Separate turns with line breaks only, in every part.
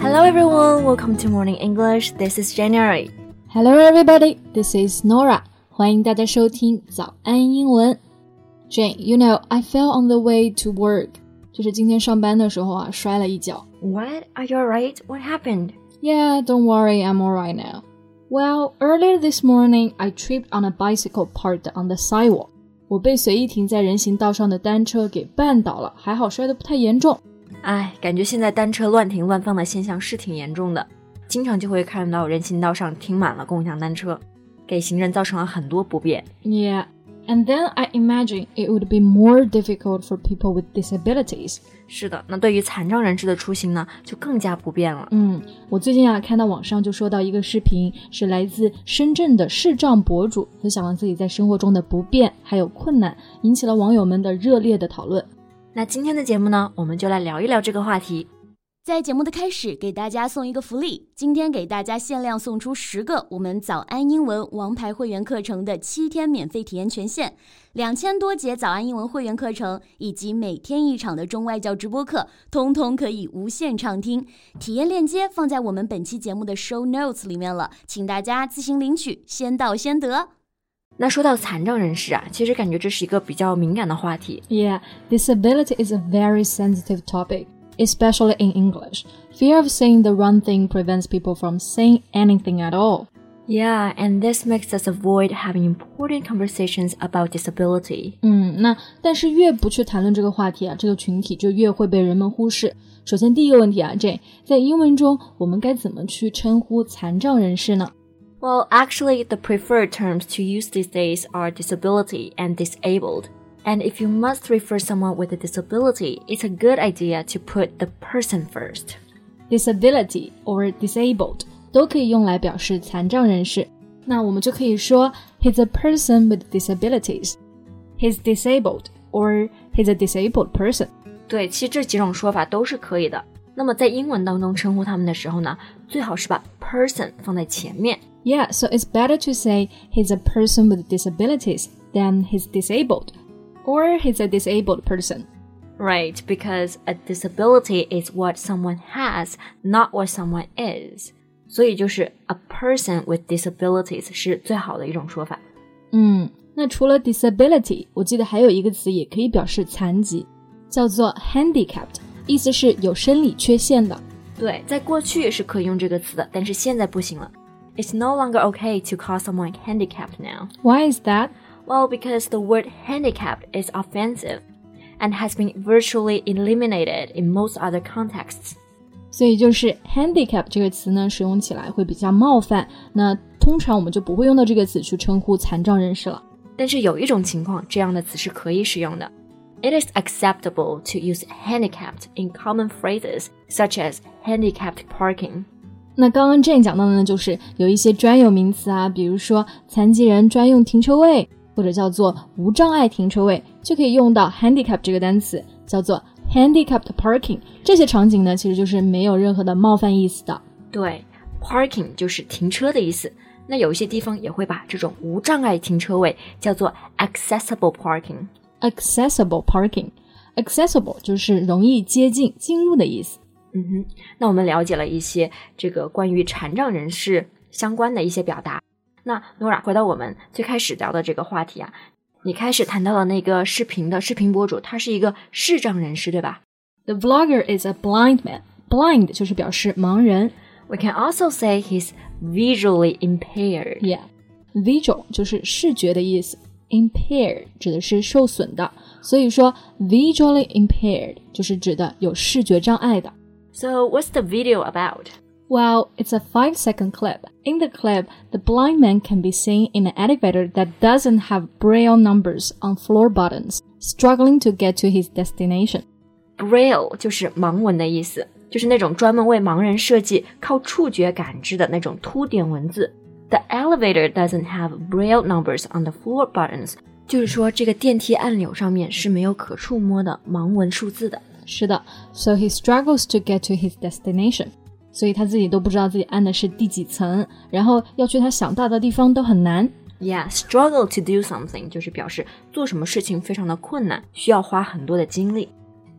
Hello everyone, welcome to Morning English. This is January.
Hello everybody, this is Nora. 欢迎大家收听早安英文。Jane, you know I fell on the way to work. 就是今天上班的时候啊，摔了一跤。
What? Are you alright? What happened?
Yeah, don't worry, I'm alright now. Well, earlier this morning, I tripped on a bicycle parked on the sidewalk. 我被随意停在人行道上的单车给绊倒了，还好摔得不太严重。
哎，感觉现在单车乱停乱放的现象是挺严重的，经常就会看到人行道上停满了共享单车，给行人造成了很多不便。
Yeah, and then I imagine it would be more difficult for people with disabilities.
是的，那对于残障人士的出行呢，就更加不便了。
嗯，我最近啊看到网上就说到一个视频，是来自深圳的视障博主分享了自己在生活中的不便还有困难，引起了网友们的热烈的讨论。
那今天的节目呢，我们就来聊一聊这个话题。
在节目的开始，给大家送一个福利，今天给大家限量送出十个我们早安英文王牌会员课程的七天免费体验权限，两千多节早安英文会员课程以及每天一场的中外教直播课，通通可以无限畅听。体验链接放在我们本期节目的 show notes 里面了，请大家自行领取，先到先得。
那说到残障人士啊，其实感觉这是一个比较敏感的话题。
Yeah, disability is a very sensitive topic, especially in English. Fear of saying the wrong thing prevents people from saying anything at all.
Yeah, and this makes us avoid having important conversations about disability.
嗯，那但是越不去谈论这个话题啊，这个群体就越会被人们忽视。首先第一个问题啊，Jane，在英文中我们该怎么去称呼残障人士呢？
Well, actually, the preferred terms to use these days are disability and disabled. And if you must refer someone with a disability, it's a good idea to put the person first.
disability or disabled 都可以用来表示残障人士。那我们就可以说 he's a person with disabilities, he's disabled, or he's a disabled person.
对，其实这几种说法都是可以的。那么在英文当中称呼他们的时候呢，最好是把 person 放在前面。
Yeah, so it's better to say he's a person with disabilities than he's disabled, or he's a disabled person.
Right, because a disability is what someone has, not what someone is. 所以就是 a person with disabilities 是最好的一种说法。
嗯，那除了 disability，我记得还有一个词也可以表示残疾，叫做 handicapped，意思是有生理缺陷的。
对，在过去是可以用这个词的，但是现在不行了。It's no longer okay to call someone handicapped now.
Why is that?
Well, because the word handicapped is offensive and has been virtually eliminated in most other contexts.
所以就是 handicap 这个词呢，使用起来会比较冒犯。那通常我们就不会用到这个词去称呼残障人士了。
但是有一种情况，这样的词是可以使用的。It is acceptable to use handicapped in common phrases such as handicapped parking.
那刚刚 Jane 讲到的呢，就是有一些专有名词啊，比如说残疾人专用停车位， 或者叫做无障碍停车位，就可以用到 handicap 这个单词，叫做 handicapped parking。这些场景呢，其实就是没有任何的冒犯意思的。
对，parking 就是停车的意思。那有一些地方也会把这种无障碍停车位叫做 accessible parking。
accessible parking，accessible 就是容易接近、进入的意思。
嗯哼，那我们了解了一些这个关于残障人士相关的一些表达。那 Nora 回到我们最开始聊的这个话题啊，你开始谈到了那个视频的视频博主，他是一个视障人士，对吧
The vlogger is a blind man. Blind 就是表示盲人。
？We can also say he's visually impaired.
Yeah, visual 就是视觉的意思，impaired 指的是受损的，所以说 visually impaired 就是指的有视觉障碍的。
So what's the video about?
Well, it's a five second clip. In the clip, the blind man can be seen in an elevator that doesn't have braille numbers on floor buttons, struggling to get to his destination.
Braille 就是盲文的意思，就是那种专门为盲人设计、靠触觉感知的那种凸点文字。The elevator doesn't have braille numbers on the floor buttons，就是说这个电梯按钮上面是没有可触摸的盲文数字的。
是的，so he struggles to get to his destination. 所以他自己都不知道自己按的是第几层，然后要去他想到的地方都很难。
Yeah, struggle to do something 就是表示做什么事情非常的困难，需要花很多的精力。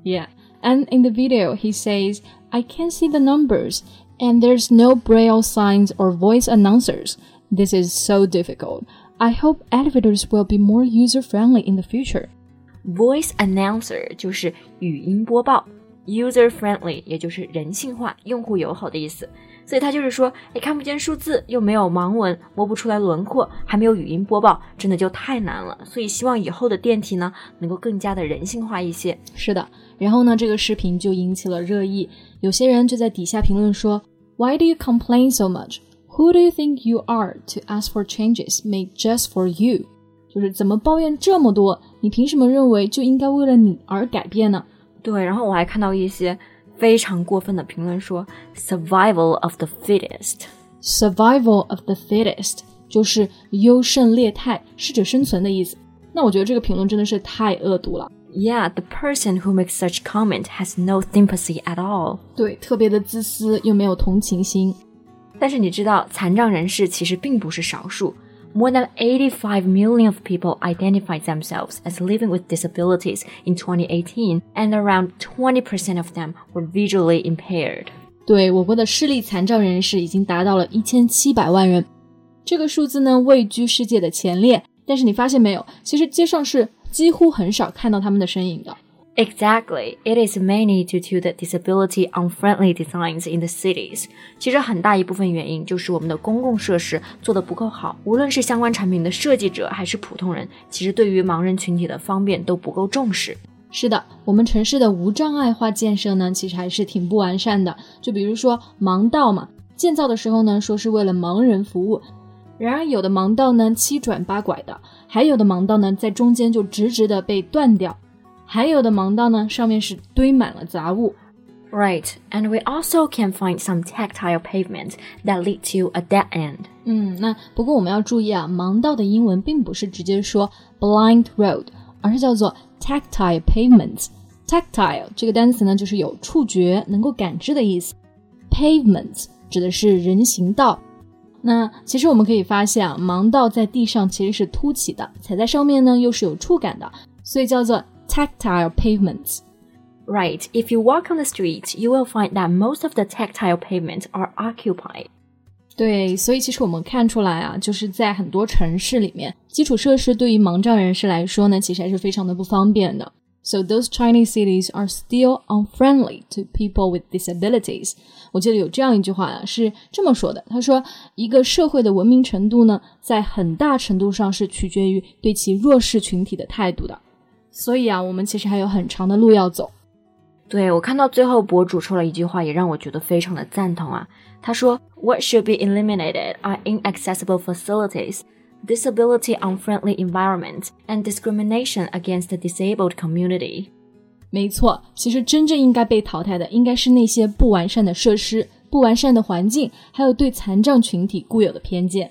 Yeah. And in the video, he says, I can't see the numbers, and there's no braille signs or voice announcers. This is so difficult. I hope elevators will be more user friendly in the future.
Voice announcer 就是语音播报 ，user friendly 也就是人性化、用户友好的意思。所以他就是说，哎，看不见数字，又没有盲文，摸不出来轮廓，还没有语音播报，真的就太难了。所以希望以后的电梯呢，能够更加的人性化一些。
是的，然后呢，这个视频就引起了热议，有些人就在底下评论说，Why do you complain so much? Who do you think you are to ask for changes made just for you？就是怎么抱怨这么多？你凭什么认为就应该为了你而改变呢？
对，然后我还看到一些非常过分的评论说，survival of the fittest，survival
of the fittest 就是优胜劣汰、适者生存的意思。那我觉得这个评论真的是太恶毒了。
Yeah, the person who makes such comment has no sympathy at all.
对，特别的自私，又没有同情心。
但是你知道，残障人士其实并不是少数。More than 85 million of people identified themselves as living with disabilities in 2018, and around 20% of them were visually impaired.
对我国的视力残障人士已经达到了一千七百万人，这个数字呢位居世界的前列。但是你发现没有，其实街上是几乎很少看到他们的身影的。
Exactly, it is mainly due to the disability unfriendly designs in the cities. 其实很大一部分原因就是我们的公共设施做得不够好，无论是相关产品的设计者还是普通人，其实对于盲人群体的方便都不够重视。
是的，我们城市的无障碍化建设呢，其实还是挺不完善的。就比如说盲道嘛，建造的时候呢，说是为了盲人服务，然而有的盲道呢七转八拐的，还有的盲道呢在中间就直直的被断掉。还有的盲道呢，上面是堆满了杂物。
Right, and we also can find some tactile pavement that lead to a dead end.
嗯，那不过我们要注意啊，盲道的英文并不是直接说 blind road，而是叫做 tactile pavements。tactile 这个单词呢，就是有触觉、能够感知的意思。pavements 指的是人行道。那其实我们可以发现啊，盲道在地上其实是凸起的，踩在上面呢又是有触感的，所以叫做 tactile pavements.
Right, if you walk on the street, you will find that most of the tactile pavements are occupied.
对，所以其实我们看出来啊，就是在很多城市里面，基础设施对于盲障人士来说呢，其实还是非常的不方便的。So those Chinese cities are still unfriendly to people with disabilities. 我记得有这样一句话啊，是这么说的：他说，一个社会的文明程度呢，在很大程度上是取决于对其弱势群体的态度的。 所以啊，我们其实还有很长的路要走。
对我看到最后，博主说了一句话，也让我觉得非常的赞同啊。他说：“What should be eliminated are inaccessible facilities, disability unfriendly environment, and discrimination against the disabled community。”
没错，其实真正应该被淘汰的，应该是那些不完善的设施、不完善的环境，还有对残障群体固有的偏见。